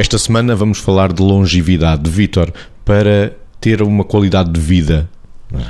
Esta semana vamos falar de longevidade. Vítor, para ter uma qualidade de vida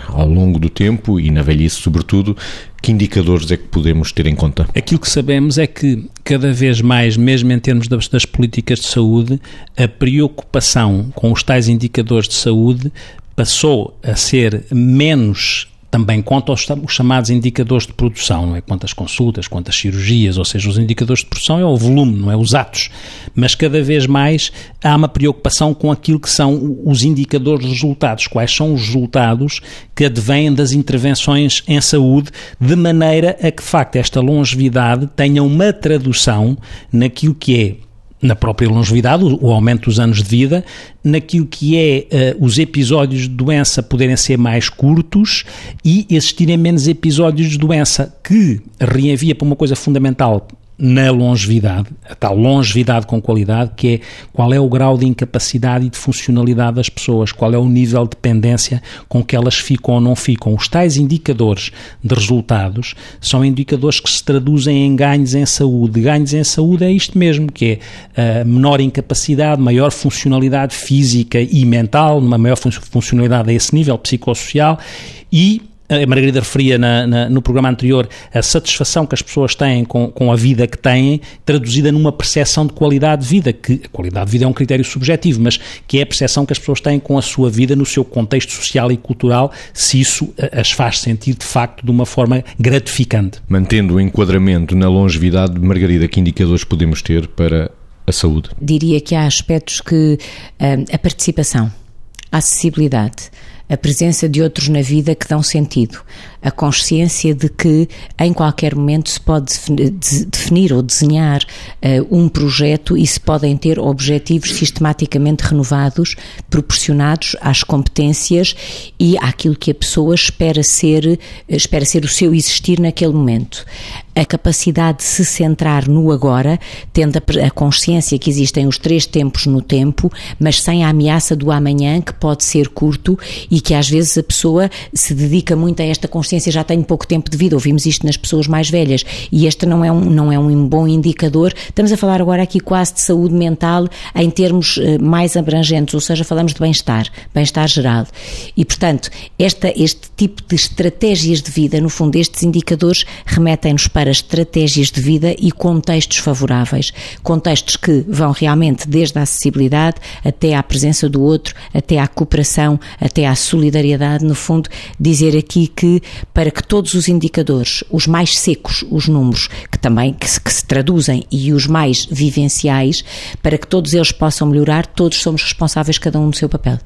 ao longo do tempo e na velhice, sobretudo, que indicadores é que podemos ter em conta? Aquilo que sabemos é que cada vez mais, mesmo em termos das, das políticas de saúde, a preocupação com os tais indicadores de saúde passou a ser menos também conta os, os, chamados indicadores de produção, não é? Quantas consultas, quantas cirurgias, ou seja, os indicadores de produção é o volume, não é? Os atos. Mas cada vez mais há uma preocupação com aquilo que são os indicadores de resultados. Quais são os resultados que advêm das intervenções em saúde, de maneira a que, de facto, esta longevidade tenha uma tradução naquilo que é na própria longevidade, o, aumento dos anos de vida, naquilo que é uh, os episódios de doença poderem ser mais curtos e existirem menos episódios de doença, que reenvia para uma coisa fundamental na longevidade, a tal longevidade com qualidade, que é qual é o grau de incapacidade e de funcionalidade das pessoas, qual é o nível de dependência com que elas ficam ou não ficam. Os tais indicadores de resultados são indicadores que se traduzem em ganhos em saúde. Ganhos em saúde é isto mesmo, que é a menor incapacidade, maior funcionalidade física e mental, uma maior funcionalidade a esse nível psicossocial e a Margarida referia na, na, no programa anterior a satisfação que as pessoas têm com, com a vida que têm, traduzida numa percepção de qualidade de vida, que a qualidade de vida é um critério subjetivo, mas que é a percepção que as pessoas têm com a sua vida no seu contexto social e cultural, se isso as faz sentir de facto de uma forma gratificante. Mantendo o enquadramento na longevidade, Margarida, que indicadores podemos ter para a saúde? Diria que há aspectos que ah, a participação, a acessibilidade, a presença de outros na vida que dão sentido, a consciência de que em qualquer momento se pode definir ou desenhar uh, um projeto e se podem ter objetivos sistematicamente renovados, proporcionados às competências e àquilo que a pessoa espera ser, espera ser o seu existir naquele momento a capacidade de se centrar no agora, tendo a, a, consciência que existem os três tempos no tempo, mas sem a ameaça do amanhã, que pode ser curto e que às vezes a pessoa se dedica muito a esta consciência já tenho pouco tempo de vida, ouvimos isto nas pessoas mais velhas e este não é um, não é um bom indicador. Estamos a falar agora aqui quase de saúde mental em termos uh, mais abrangentes, ou seja, falamos de bem-estar, bem-estar geral. E, portanto, esta, este tipo de estratégias de vida, no fundo, estes indicadores remetem-nos para estratégias de vida e contextos favoráveis. Contextos que vão realmente desde a acessibilidade até à presença do outro, até à cooperação, até à solidariedade, no fundo, dizer aqui que para que todos os indicadores, os mais secos, os números, que também que se, que se traduzem, e os mais vivenciais, para que todos eles possam melhorar, todos somos responsáveis, cada um no seu papel.